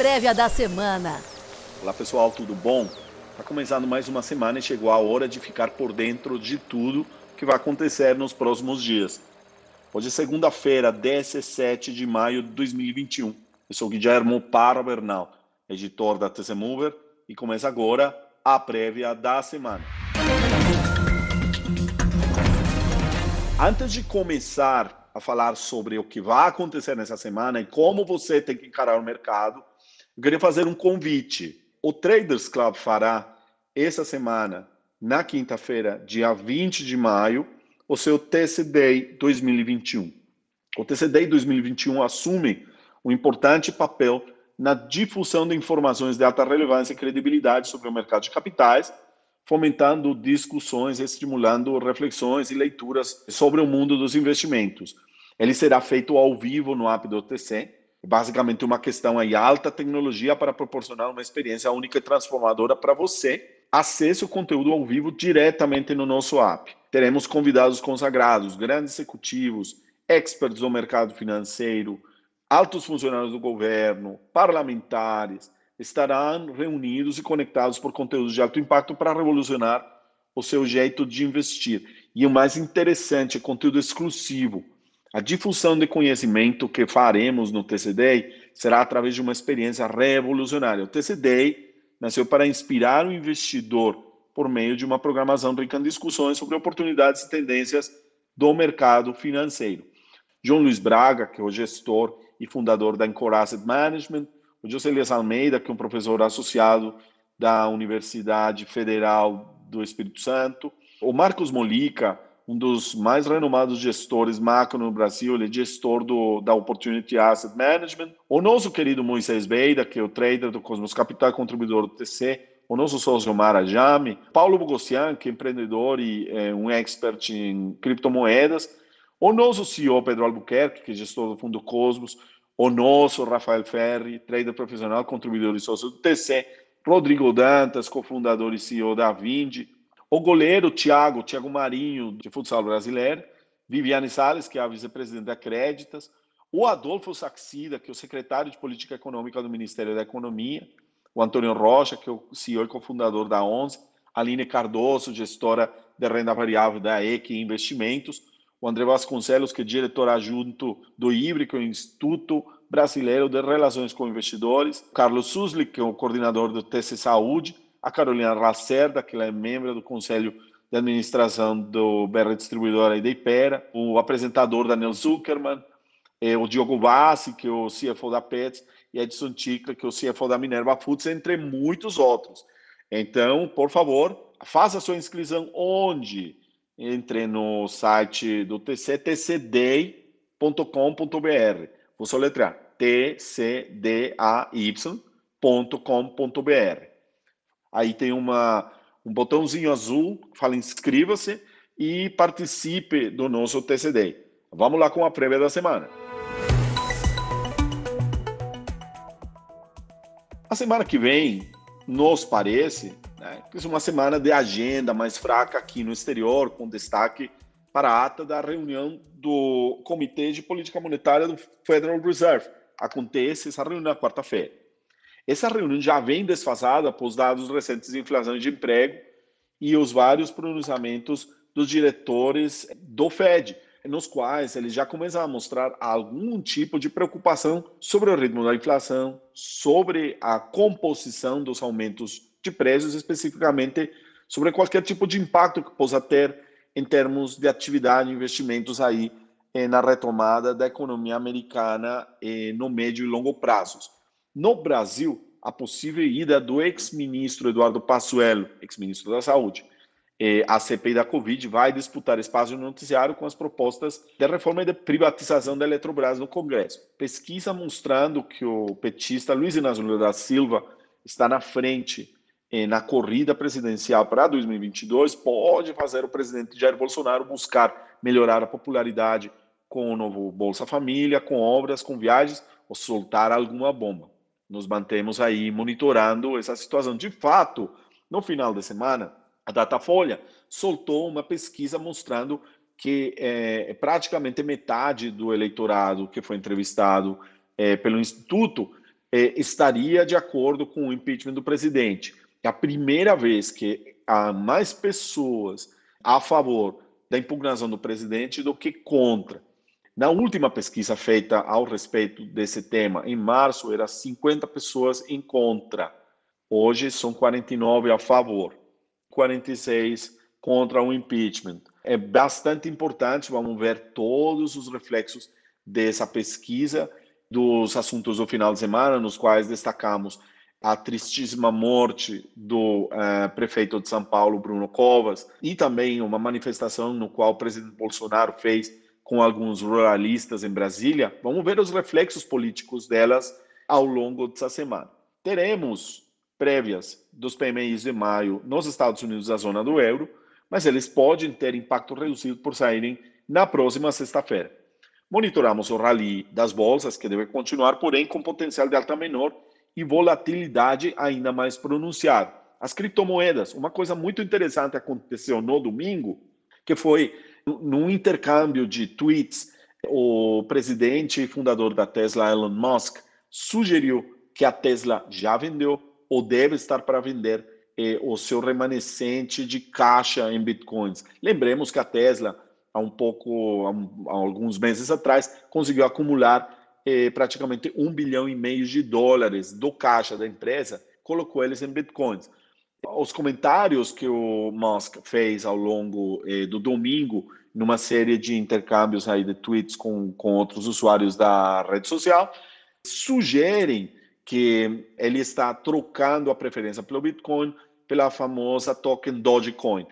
prévia da semana. Olá pessoal, tudo bom? Está começando mais uma semana e chegou a hora de ficar por dentro de tudo que vai acontecer nos próximos dias. Hoje é segunda-feira, 17 de maio de 2021. Eu sou Guilherme Parra Bernal, editor da TC Mover, e começa agora a prévia da semana. Antes de começar a falar sobre o que vai acontecer nessa semana e como você tem que encarar o mercado, eu queria fazer um convite. O Traders Club fará essa semana, na quinta-feira, dia 20 de maio, o seu TCD 2021. O TCD 2021 assume um importante papel na difusão de informações de alta relevância e credibilidade sobre o mercado de capitais, fomentando discussões, estimulando reflexões e leituras sobre o mundo dos investimentos. Ele será feito ao vivo no app do OTC, basicamente uma questão aí alta tecnologia para proporcionar uma experiência única e transformadora para você. Acesse o conteúdo ao vivo diretamente no nosso app. Teremos convidados consagrados, grandes executivos, experts do mercado financeiro, altos funcionários do governo, parlamentares, estarão reunidos e conectados por conteúdos de alto impacto para revolucionar o seu jeito de investir. E o mais interessante conteúdo exclusivo. A difusão de conhecimento que faremos no TCD será através de uma experiência revolucionária. O TCD nasceu para inspirar o investidor por meio de uma programação rica em discussões sobre oportunidades e tendências do mercado financeiro. João Luiz Braga, que é o gestor e fundador da Encore Asset Management, o José Elias Almeida, que é um professor associado da Universidade Federal do Espírito Santo, o Marcos Molica, um dos mais renomados gestores macro no Brasil, ele é gestor do, da Opportunity Asset Management, o nosso querido Moisés Beida, que é o trader do Cosmos Capital, contribuidor do TC, o nosso sócio Mara Jame, Paulo Bogossian, que é empreendedor e é, um expert em criptomoedas, o nosso CEO Pedro Albuquerque, que é gestor do Fundo Cosmos, o nosso Rafael Ferri, trader profissional, contribuidor e sócio do TC, Rodrigo Dantas, cofundador e CEO da Vindi, o goleiro Thiago, Thiago Marinho, de futsal brasileiro, Viviane Salles, que é a vice-presidente da Créditas, o Adolfo Saxida, que é o secretário de Política Econômica do Ministério da Economia, o Antônio Rocha, que é o CEO e cofundador da ONZE, Aline Cardoso, gestora de renda variável da EQ Investimentos, o André Vasconcelos, que é diretor adjunto do IBRE, que é o Instituto Brasileiro de Relações com Investidores, Carlos Susli, que é o coordenador do TC Saúde, a Carolina Lacerda, que é membro do Conselho de Administração do BR Distribuidora e da Ipera, o apresentador Daniel Zuckerman, é, o Diogo Bassi, que é o CFO da Pets, e Edson Tica, que é o CFO da Minerva Foods, entre muitos outros. Então, por favor, faça sua inscrição onde? entre no site do TC, tcday.com.br. Vou soletrar tcday.com.br. Aí tem uma, um botãozinho azul que fala inscreva-se e participe do nosso TCD. Vamos lá com a prévia da semana. A semana que vem, nos parece, né? É uma semana de agenda mais fraca aqui no exterior, com destaque para a ata da reunião do Comitê de Política Monetária do Federal Reserve. Acontece essa reunião na quarta-feira. Essa reunião já vem desfasada após dados recentes de inflação de emprego e os vários pronunciamentos dos diretores do Fed, nos quais eles já começam a mostrar algum tipo de preocupação sobre o ritmo da inflação, sobre a composição dos aumentos de preços, especificamente sobre qualquer tipo de impacto que possa ter em termos de atividade investimentos aí eh, na retomada da economia americana eh, no médio e longo prazos. No Brasil, a possível ida do ex-ministro Eduardo Passuelo, ex-ministro da Saúde, eh, à CPI da Covid, vai disputar espaço no noticiário com as propostas de reforma e de privatização da Eletrobras no Congresso. Pesquisa mostrando que o petista Luiz Inácio Lula da Silva está na frente eh, na corrida presidencial para 2022 pode fazer o presidente Jair Bolsonaro buscar melhorar a popularidade com o novo Bolsa Família, com obras, com viagens, ou soltar alguma bomba. Nos mantemos aí monitorando essa situação. De fato, no final de semana, a Datafolha soltou uma pesquisa mostrando que é, praticamente metade do eleitorado que foi entrevistado é, pelo Instituto eh, estaria de acordo com o impeachment do presidente. É a primeira vez que há mais pessoas a favor da impugnação do presidente do que contra. Na última pesquisa feita ao respeito desse tema, em março, eram 50 pessoas em contra. Hoje são 49 a favor, 46 contra o impeachment. É bastante importante, vamos ver todos os reflexos dessa pesquisa, dos assuntos do final de semana, nos quais destacamos a tristíssima morte do uh, prefeito de São Paulo, Bruno Covas, e também uma manifestação no qual o presidente Bolsonaro fez com alguns ruralistas em Brasília. Vamos ver os reflexos políticos delas ao longo dessa semana. Teremos prévias dos PMIs de maio nos Estados Unidos da zona do euro, mas eles podem ter impacto reduzido por saírem na próxima sexta-feira. Monitoramos o rally das bolsas, que deve continuar, porém com potencial de alta menor e volatilidade ainda mais pronunciada. As criptomoedas, uma coisa muito interessante aconteceu no domingo, que foi num intercâmbio de tweets, o presidente e fundador da Tesla, Elon Musk, sugeriu que a Tesla já vendeu ou deve estar para vender eh, o seu remanescente de caixa em bitcoins. Lembremos que a Tesla, há um pouco, há, um, há alguns meses atrás, conseguiu acumular eh, praticamente um bilhão e meio de dólares do caixa da empresa, colocou eles em bitcoins. Os comentários que o Musk fez ao longo eh, do domingo, numa série de intercâmbios aí de tweets com, com outros usuários da rede social, sugerem que ele está trocando a preferência pelo Bitcoin pela famosa token Dogecoin.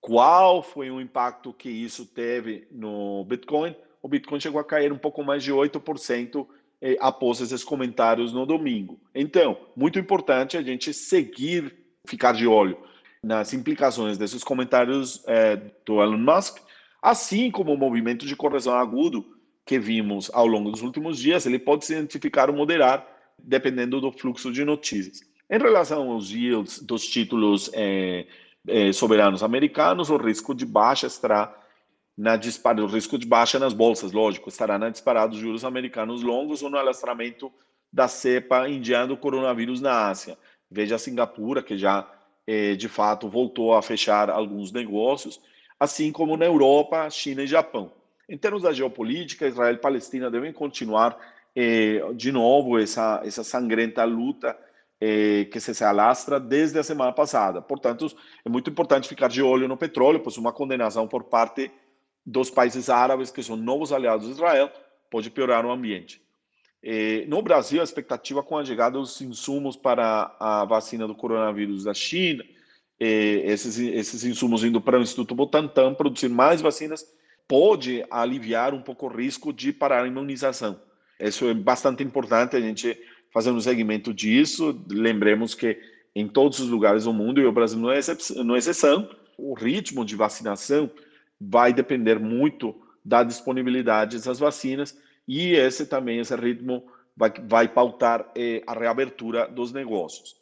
Qual foi o impacto que isso teve no Bitcoin? o Bitcoin chegou a cair um pouco mais de 8% eh, após esses comentários no domingo. Então, muito importante a gente seguir, ficar de olho nas implicações desses comentários eh, do Elon Musk, assim como o movimento de correção agudo que vimos ao longo dos últimos dias, ele pode se identificar ou moderar, dependendo do fluxo de notícias. Em relação aos yields dos títulos eh, eh soberanos americanos, o risco de baixa estará na dispara, o risco de baixa nas bolsas, lógico, estará na disparada dos juros americanos longos ou no alastramento da cepa indiana do coronavírus na Ásia. Veja a Singapura, que já eh, de fato voltou a fechar alguns negócios, assim como na Europa, China e Japão. Em termos da geopolítica, Israel e Palestina devem continuar eh, de novo essa, essa sangrenta luta eh, que se, se alastra desde a semana passada. Portanto, é muito importante ficar de olho no petróleo, pois uma condenação por parte dos países árabes, que são novos aliados de Israel, pode piorar o ambiente. Eh, no Brasil, a expectativa com a chegada dos insumos para a vacina do coronavírus da China, eh, esses, esses insumos indo para o Instituto Butantan produzir mais vacinas, pode aliviar um pouco o risco de parar a imunização. Isso é bastante importante a gente fazer um segmento disso. Lembremos que em todos os lugares do mundo, e o Brasil não é, é exceção, o ritmo de vacinação vai depender muito da disponibilidade dessas vacinas e esse também, esse ritmo, vai, vai pautar eh, a reabertura dos negócios.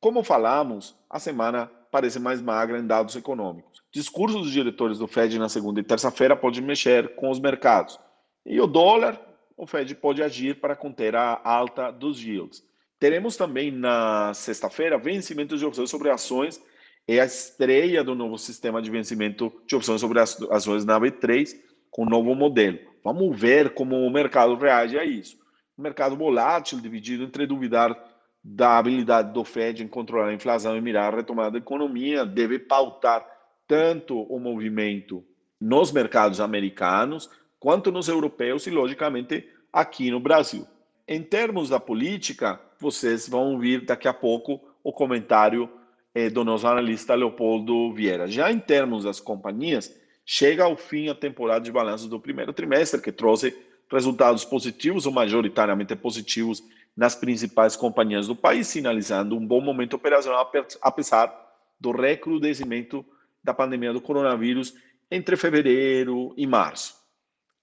Como falamos, a semana parece mais magra em dados econômicos. Discursos dos diretores do Fed na segunda e terça-feira podem mexer com os mercados. E o dólar, o Fed pode agir para conter a alta dos yields. Teremos também na sexta-feira vencimentos de opções sobre ações é a estreia do novo sistema de vencimento de opções sobre ações na B3 com o novo modelo. Vamos ver como o mercado reage a isso. O mercado volátil, dividido entre duvidar da habilidade do Fed em controlar a inflação e mirar a retomada da economia, deve pautar tanto o movimento nos mercados americanos quanto nos europeus e, logicamente, aqui no Brasil. Em termos da política, vocês vão ouvir daqui a pouco o comentário eh, do nosso analista Leopoldo Vieira. Já em termos das companhias, chega ao fim a temporada de balanços do primeiro trimestre, que trouxe resultados positivos ou majoritariamente positivos nas principais companhias do país, sinalizando um bom momento operacional, apesar do recrudescimento da pandemia do coronavírus entre fevereiro e março.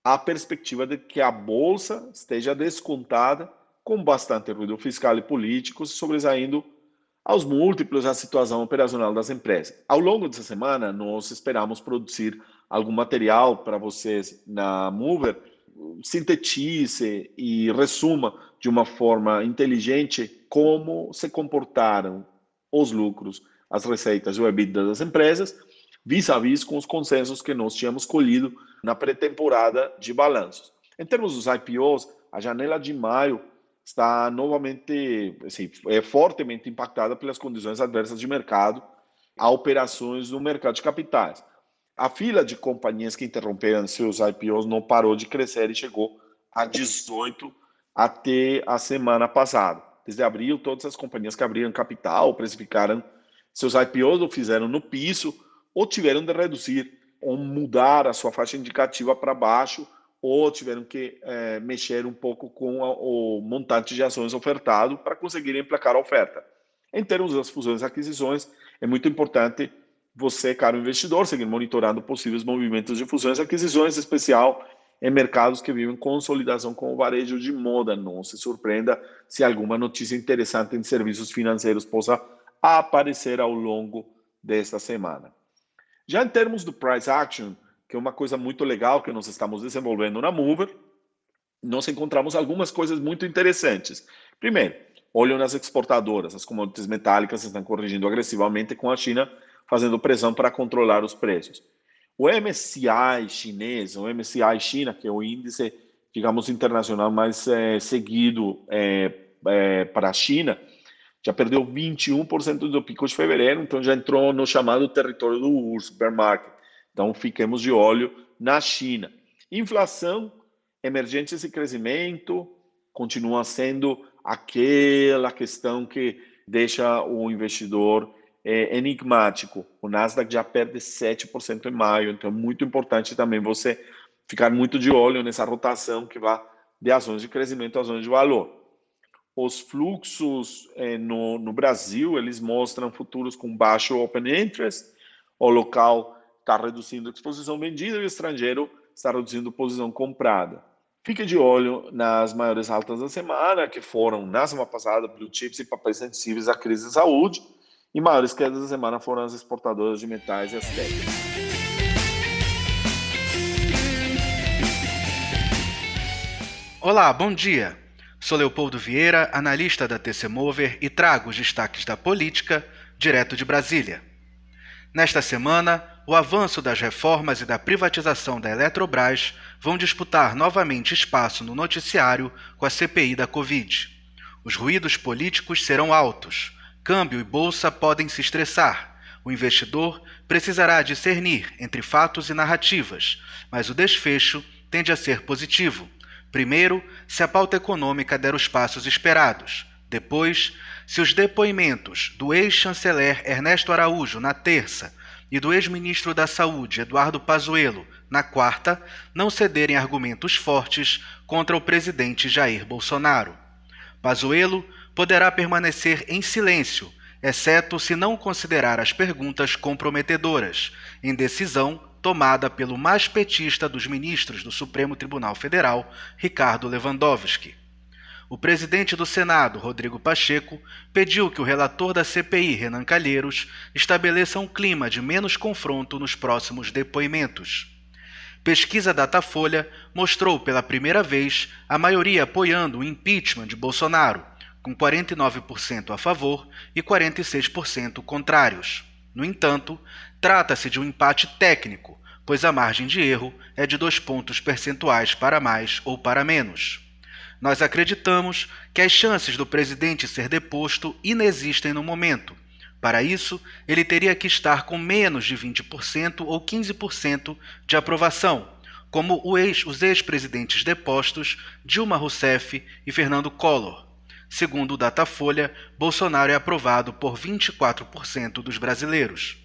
Há perspectiva de que a bolsa esteja descontada, com bastante ruído fiscal e político, sobressaindo aos múltiplos a situação operacional das empresas. Ao longo dessa semana, nós esperamos produzir algum material para vocês na Mover, sintetize e resuma de uma forma inteligente como se comportaram os lucros, as receitas e o EBITDA das empresas vis-à-vis -vis com os consensos que nós tínhamos colhido na pré-temporada de balanços. Em termos dos IPOs, a janela de maio está novamente, assim, é fortemente impactada pelas condições adversas de mercado a operações no mercado de capitais. A fila de companhias que interromperam seus IPOs não parou de crescer e chegou a 18 até a semana passada. Desde abril, todas as companhias que abriram capital, precificaram seus IPOs ou fizeram no piso ou tiveram de reduzir ou mudar a sua faixa indicativa para baixo ou tiveram que é, mexer um pouco com a, o montante de ações ofertado para conseguirem emplacar a oferta. Em termos das fusões e aquisições, é muito importante você, caro investidor, seguir monitorando possíveis movimentos de fusões e aquisições, em especial em mercados que vivem consolidação com o varejo de moda. Não se surpreenda se alguma notícia interessante em serviços financeiros possa aparecer ao longo desta semana. Já em termos do price action, que é uma coisa muito legal que nós estamos desenvolvendo na Mover, nós encontramos algumas coisas muito interessantes. Primeiro, olho nas exportadoras, as commodities metálicas estão corrigindo agressivamente com a China fazendo pressão para controlar os preços. O MSCI chinês, o MSCI China, que é o índice, digamos, internacional mais é, seguido é, é, para a China, já perdeu 21% do pico de fevereiro, então já entrou no chamado território do urso, bear market. Então fiquemos de olho na China. Inflação, emergências e crescimento continua sendo aquela questão que deixa o investidor é, enigmático. O Nasdaq já perde 7% em maio, então é muito importante também você ficar muito de olho nessa rotação que vai de ações de crescimento a ações de valor os fluxos eh, no, no, Brasil, eles mostram futuros com baixo open interest, o local está reduzindo a exposição vendida e o estrangeiro está reduzindo a posição comprada. Fique de olho nas maiores altas da semana, que foram, na semana passada, blue chips e papéis sensíveis à crise de saúde, e maiores quedas da semana foram as exportadoras de metais e as técnicas. Olá, bom dia. Sou Leopoldo Vieira, analista da TC Mover e trago os destaques da política direto de Brasília. Nesta semana, o avanço das reformas e da privatização da Eletrobras vão disputar novamente espaço no noticiário com a CPI da Covid. Os ruídos políticos serão altos, câmbio e bolsa podem se estressar. O investidor precisará discernir entre fatos e narrativas, mas o desfecho tende a ser positivo Primeiro, se a pauta econômica der os passos esperados. Depois, se os depoimentos do ex-chanceler Ernesto Araújo na terça e do ex-ministro da Saúde Eduardo Pazuello na quarta não cederem argumentos fortes contra o presidente Jair Bolsonaro. Pazuello poderá permanecer em silêncio, exceto se não considerar as perguntas comprometedoras, em decisão tomada pelo mais petista dos ministros do Supremo Tribunal Federal, Ricardo Lewandowski. O presidente do Senado, Rodrigo Pacheco, pediu que o relator da CPI, Renan Calheiros, estabeleça um clima de menos confronto nos próximos depoimentos. Pesquisa Datafolha mostrou pela primeira vez a maioria apoiando o impeachment de Bolsonaro, com 49% a favor e 46% contrários. No entanto, trata-se de um empate técnico, pois a margem de erro é de dois pontos percentuais para mais ou para menos. Nós acreditamos que as chances do presidente ser deposto inexistem no momento. Para isso, ele teria que estar com menos de 20% ou 15% de aprovação, como os ex-presidentes depostos Dilma Rousseff e Fernando Collor. Segundo o Datafolha, Bolsonaro é aprovado por 24% dos brasileiros.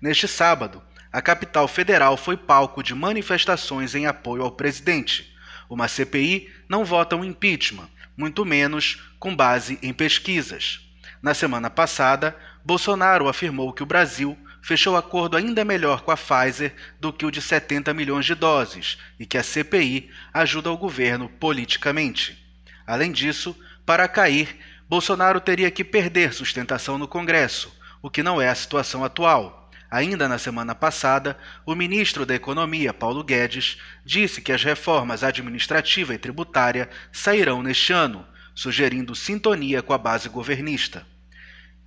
Neste sábado, a capital federal foi palco de manifestações em apoio ao presidente. Uma CPI não vota um impeachment, muito menos com base em pesquisas. Na semana passada, Bolsonaro afirmou que o Brasil fechou acordo ainda melhor com a Pfizer do que o de 70 milhões de doses e que a CPI ajuda o governo politicamente. Além disso, para cair, Bolsonaro teria que perder sustentação no Congresso, o que não é a situação atual. Ainda na semana passada, o ministro da Economia, Paulo Guedes, disse que as reformas administrativa e tributária sairão neste ano, sugerindo sintonia com a base governista.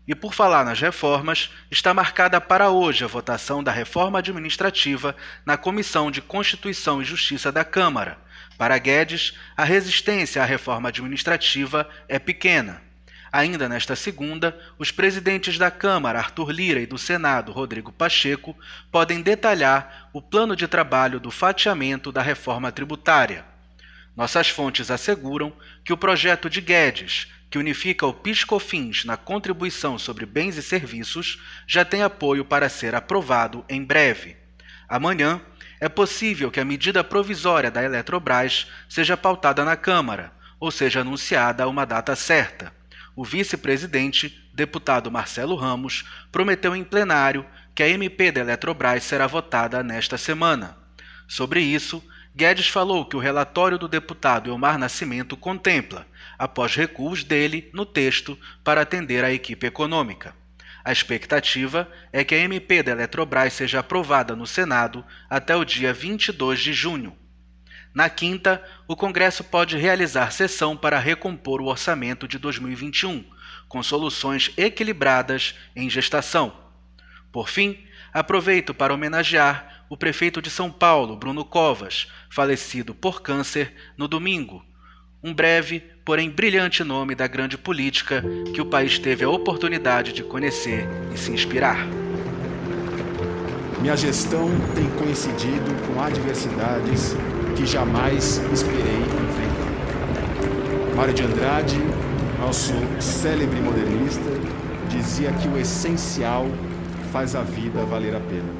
E por falar nas reformas, está marcada para hoje a votação da reforma administrativa na Comissão de Constituição e Justiça da Câmara. Para Guedes, a resistência à reforma administrativa é pequena. Ainda nesta segunda, os presidentes da Câmara, Arthur Lira, e do Senado, Rodrigo Pacheco, podem detalhar o plano de trabalho do fatiamento da reforma tributária. Nossas fontes asseguram que o projeto de Guedes, que unifica o PIS/COFINS na contribuição sobre bens e serviços, já tem apoio para ser aprovado em breve. Amanhã, é possível que a medida provisória da Eletrobras seja pautada na Câmara, ou seja anunciada a uma data certa o vice-presidente, deputado Marcelo Ramos, prometeu em plenário que a MP da Eletrobras será votada nesta semana. Sobre isso, Guedes falou que o relatório do deputado Elmar Nascimento contempla, após recuos dele no texto, para atender à equipe econômica. A expectativa é que a MP da Eletrobras seja aprovada no Senado até o dia 22 de junho. Na quinta, o Congresso pode realizar sessão para recompor o orçamento de 2021, com soluções equilibradas em gestação. Por fim, aproveito para homenagear o prefeito de São Paulo, Bruno Covas, falecido por câncer no domingo. Um breve, porém brilhante nome da grande política que o país teve a oportunidade de conhecer e se inspirar. Minha gestão tem coincidido com adversidades que jamais esperei enfrentar. Mário de Andrade, nosso célebre modernista, dizia que o essencial faz a vida valer a pena.